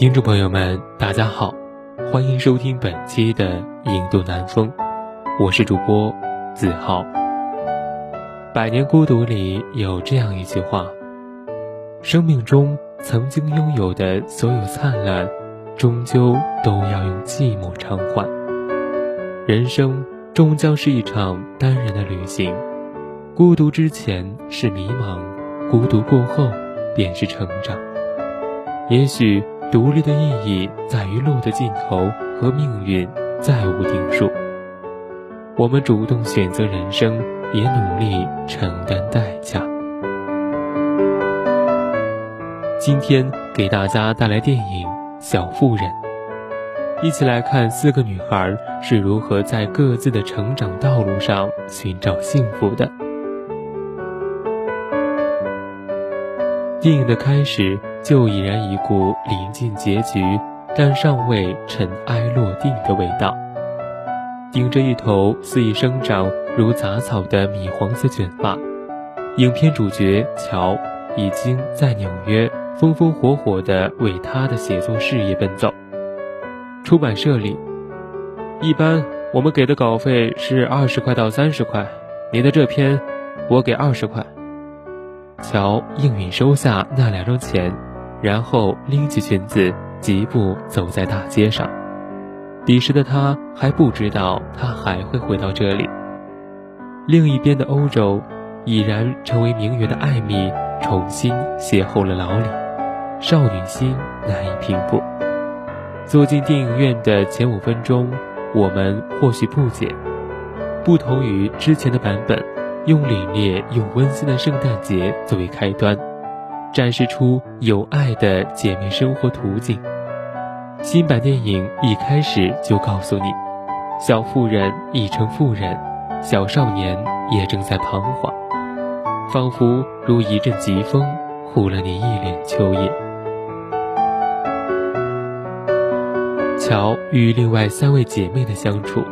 听众朋友们，大家好，欢迎收听本期的《影渡南风》，我是主播子浩。《百年孤独》里有这样一句话：生命中曾经拥有的所有灿烂，终究都要用寂寞偿还。人生终将是一场单人的旅行，孤独之前是迷茫，孤独过后便是成长。也许。独立的意义在于路的尽头和命运再无定数。我们主动选择人生，也努力承担代价。今天给大家带来电影《小妇人》，一起来看四个女孩是如何在各自的成长道路上寻找幸福的。电影的开始。就已然一股临近结局，但尚未尘埃落定的味道。顶着一头肆意生长如杂草的米黄色卷发，影片主角乔已经在纽约风风火火地为他的写作事业奔走。出版社里，一般我们给的稿费是二十块到三十块，你的这篇，我给二十块。乔应允收下那两张钱。然后拎起裙子，疾步走在大街上。彼时的他还不知道，他还会回到这里。另一边的欧洲，已然成为名媛的艾米重新邂逅了老李，少女心难以平复。坐进电影院的前五分钟，我们或许不解，不同于之前的版本，用凛冽又温馨的圣诞节作为开端。展示出有爱的姐妹生活图景。新版电影一开始就告诉你，小妇人已成妇人，小少年也正在彷徨，仿佛如一阵疾风，护了你一脸秋叶。乔与另外三位姐妹的相处，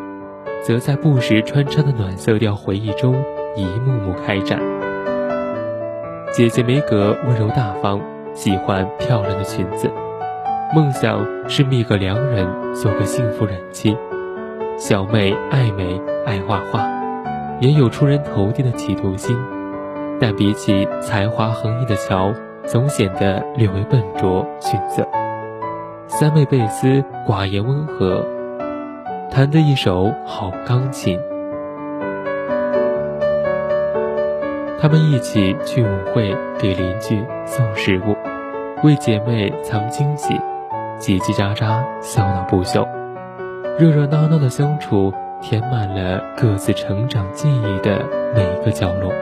则在不时穿插的暖色调回忆中一幕幕开展。姐姐梅格温柔大方，喜欢漂亮的裙子，梦想是觅个良人，做个幸福人妻。小妹爱美，爱画画，也有出人头地的企图心，但比起才华横溢的乔，总显得略微笨拙逊色。三妹贝斯寡言温和，弹得一手好钢琴。他们一起去舞会，给邻居送食物，为姐妹藏惊喜，叽叽喳喳，笑闹不休，热热闹闹的相处，填满了各自成长记忆的每个角落。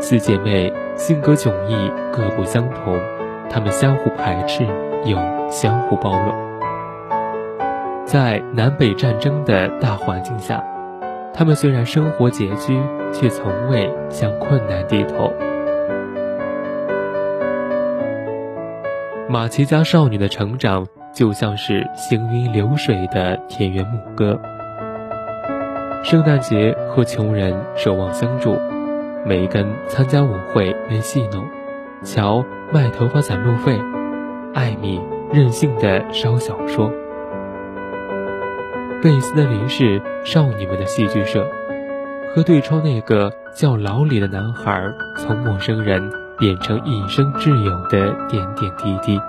四姐妹性格迥异，各不相同，她们相互排斥，又相互包容。在南北战争的大环境下。他们虽然生活拮据，却从未向困难低头。马奇家少女的成长就像是行云流水的田园牧歌。圣诞节和穷人守望相助，梅根参加舞会被戏弄，乔卖头发攒路费，艾米任性的烧小说。贝斯的离世，少女们的戏剧社，和对窗那个叫老李的男孩从陌生人变成一生挚友的点点滴滴，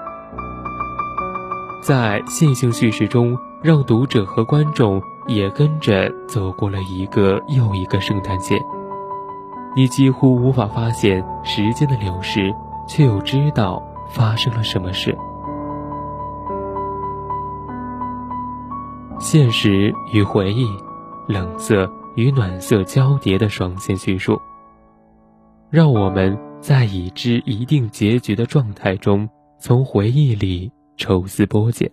在线性叙事中，让读者和观众也跟着走过了一个又一个圣诞节。你几乎无法发现时间的流逝，却又知道发生了什么事。现实与回忆，冷色与暖色交叠的双线叙述，让我们在已知一定结局的状态中，从回忆里抽丝剥茧，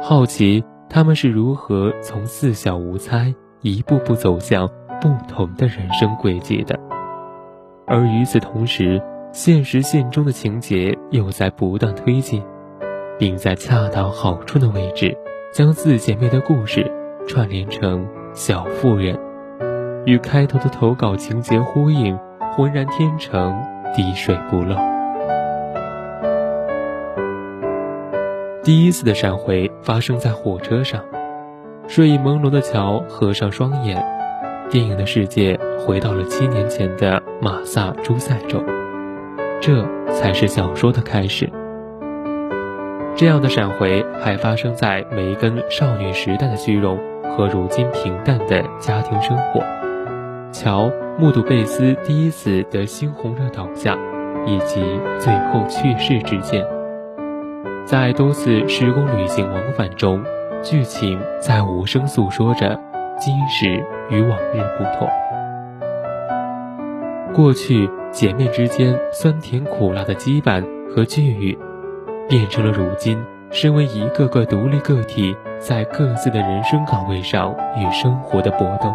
好奇他们是如何从四小无猜一步步走向不同的人生轨迹的。而与此同时，现实线中的情节又在不断推进，并在恰到好处的位置，将四姐妹的故事串联成小妇人，与开头的投稿情节呼应，浑然天成，滴水不漏。第一次的闪回发生在火车上，睡意朦胧的乔合上双眼，电影的世界回到了七年前的马萨诸塞州。这才是小说的开始。这样的闪回还发生在梅根少女时代的虚荣和如今平淡的家庭生活。乔目睹贝斯第一次得猩红热倒下，以及最后去世之间。在多次时空旅行往返中，剧情在无声诉说着今时与往日不同。过去。姐妹之间酸甜苦辣的羁绊和际遇，变成了如今身为一个个独立个体，在各自的人生岗位上与生活的搏斗。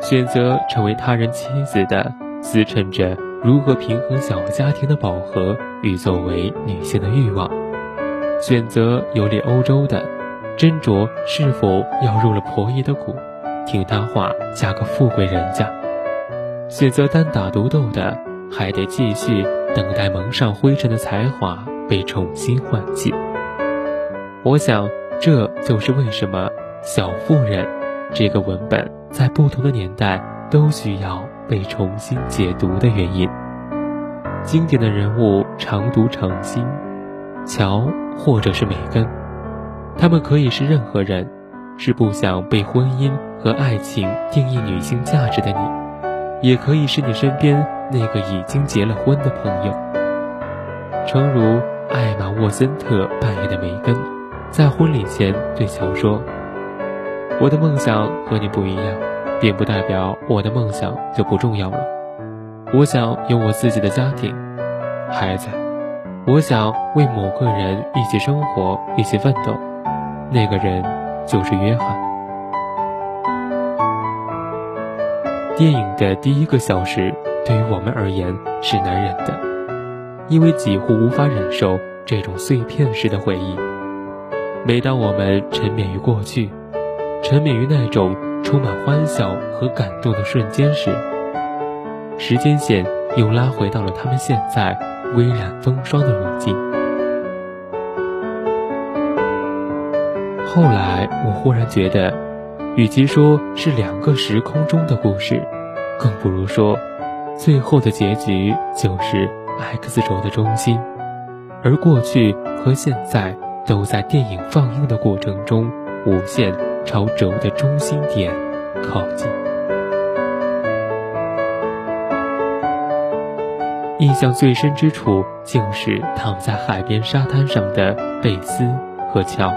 选择成为他人妻子的，思忖着如何平衡小家庭的饱和与作为女性的欲望；选择游历欧洲的，斟酌是否要入了婆姨的股，听她话嫁个富贵人家。选择单打独斗的，还得继续等待蒙上灰尘的才华被重新唤起。我想，这就是为什么《小妇人》这个文本在不同的年代都需要被重新解读的原因。经典的人物常读常新，乔或者是梅根，他们可以是任何人，是不想被婚姻和爱情定义女性价值的你。也可以是你身边那个已经结了婚的朋友，诚如艾玛沃森特扮演的梅根，在婚礼前对乔说：“我的梦想和你不一样，并不代表我的梦想就不重要了。我想有我自己的家庭，孩子，我想为某个人一起生活，一起奋斗。那个人就是约翰。”电影的第一个小时，对于我们而言是难忍的，因为几乎无法忍受这种碎片式的回忆。每当我们沉湎于过去，沉湎于那种充满欢笑和感动的瞬间时，时间线又拉回到了他们现在微染风霜的如今。后来，我忽然觉得。与其说是两个时空中的故事，更不如说，最后的结局就是 X 轴的中心，而过去和现在都在电影放映的过程中无限朝轴的中心点靠近。印象最深之处，竟是躺在海边沙滩上的贝斯和乔。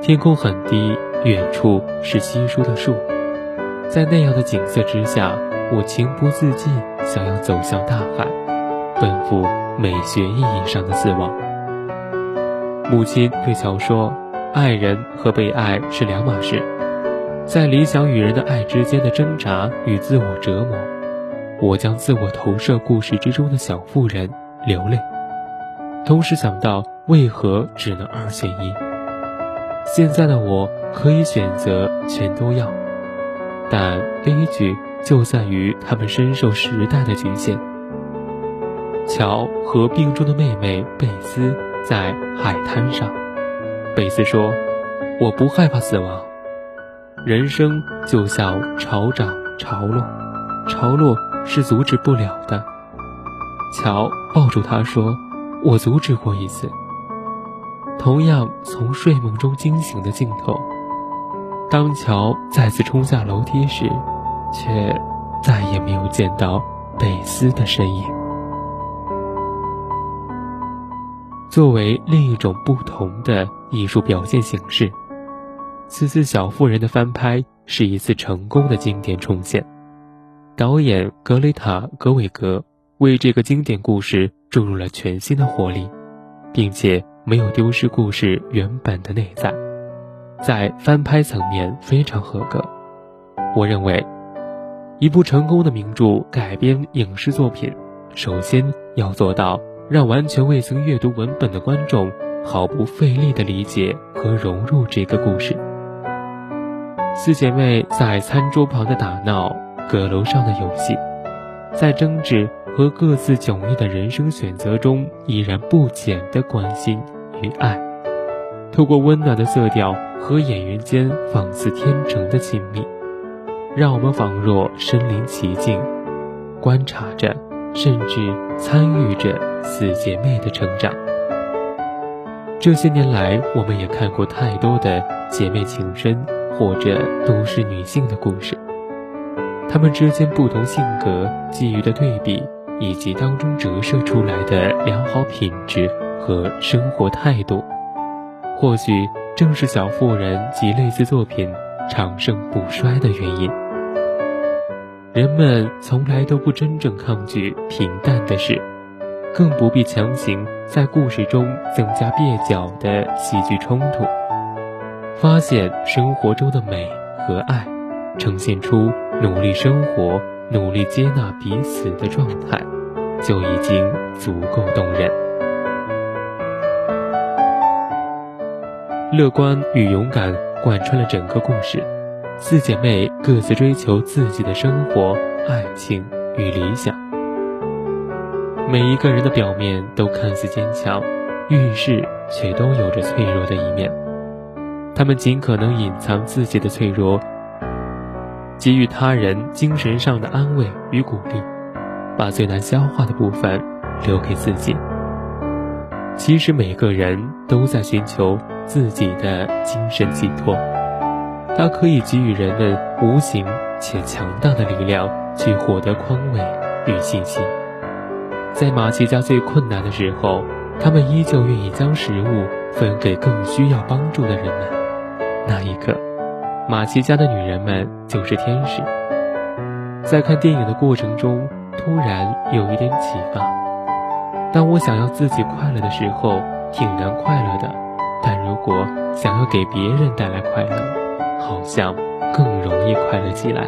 天空很低。远处是稀疏的树，在那样的景色之下，我情不自禁想要走向大海，奔赴美学意义上的死亡。母亲对乔说：“爱人和被爱是两码事，在理想与人的爱之间的挣扎与自我折磨。”我将自我投射故事之中的小妇人流泪，同时想到为何只能二选一。现在的我。可以选择全都要，但悲剧就在于他们深受时代的局限。乔和病中的妹妹贝斯在海滩上，贝斯说：“我不害怕死亡，人生就像潮涨潮落，潮落是阻止不了的。”乔抱住他说：“我阻止过一次。”同样从睡梦中惊醒的镜头。当乔再次冲下楼梯时，却再也没有见到贝斯的身影。作为另一种不同的艺术表现形式，此次《小妇人》的翻拍是一次成功的经典重现。导演格雷塔·格韦格为这个经典故事注入了全新的活力，并且没有丢失故事原本的内在，在翻拍层面非常合格。我认为，一部成功的名著改编影视作品，首先要做到让完全未曾阅读文本的观众毫不费力地理解和融入这个故事。四姐妹在餐桌旁的打闹，阁楼上的游戏，在争执和各自迥异的人生选择中，依然不减的关心与爱，透过温暖的色调和演员间仿似天成的亲密。让我们仿若身临其境，观察着，甚至参与着四姐妹的成长。这些年来，我们也看过太多的姐妹情深或者都市女性的故事，她们之间不同性格给予的对比，以及当中折射出来的良好品质和生活态度，或许正是《小妇人》及类似作品。长盛不衰的原因。人们从来都不真正抗拒平淡的事，更不必强行在故事中增加蹩脚的戏剧冲突。发现生活中的美和爱，呈现出努力生活、努力接纳彼此的状态，就已经足够动人。乐观与勇敢。贯穿了整个故事，四姐妹各自追求自己的生活、爱情与理想。每一个人的表面都看似坚强，遇事却都有着脆弱的一面。他们尽可能隐藏自己的脆弱，给予他人精神上的安慰与鼓励，把最难消化的部分留给自己。其实每个人都在寻求自己的精神寄托，它可以给予人们无形且强大的力量，去获得宽慰与信心。在马奇家最困难的时候，他们依旧愿意将食物分给更需要帮助的人们。那一刻，马奇家的女人们就是天使。在看电影的过程中，突然有一点启发。当我想要自己快乐的时候，挺难快乐的；但如果想要给别人带来快乐，好像更容易快乐起来。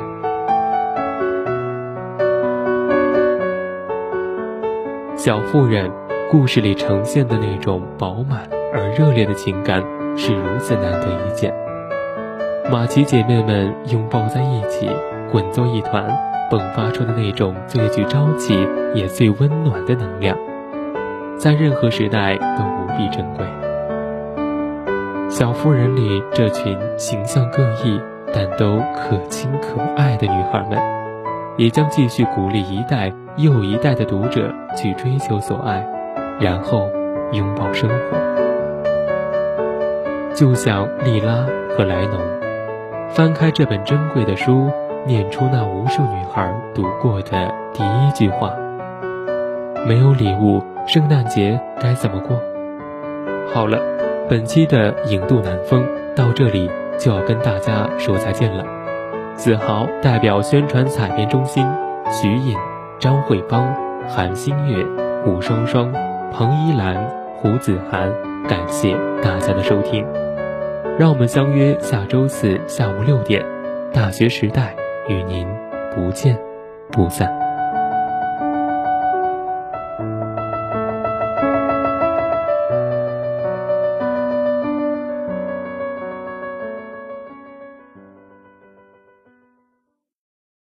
小妇人故事里呈现的那种饱满而热烈的情感是如此难得一见。马奇姐妹们拥抱在一起，滚作一团，迸发出的那种最具朝气也最温暖的能量。在任何时代都无比珍贵。小妇人里这群形象各异但都可亲可爱的女孩们，也将继续鼓励一代又一代的读者去追求所爱，然后拥抱生活。就像莉拉和莱农，翻开这本珍贵的书，念出那无数女孩读过的第一句话：没有礼物。圣诞节该怎么过？好了，本期的影渡南风到这里就要跟大家说再见了。子豪代表宣传采编中心，徐颖、张慧芳、韩新月、吴双双、彭依兰、胡子涵，感谢大家的收听。让我们相约下周四下午六点，《大学时代》与您不见不散。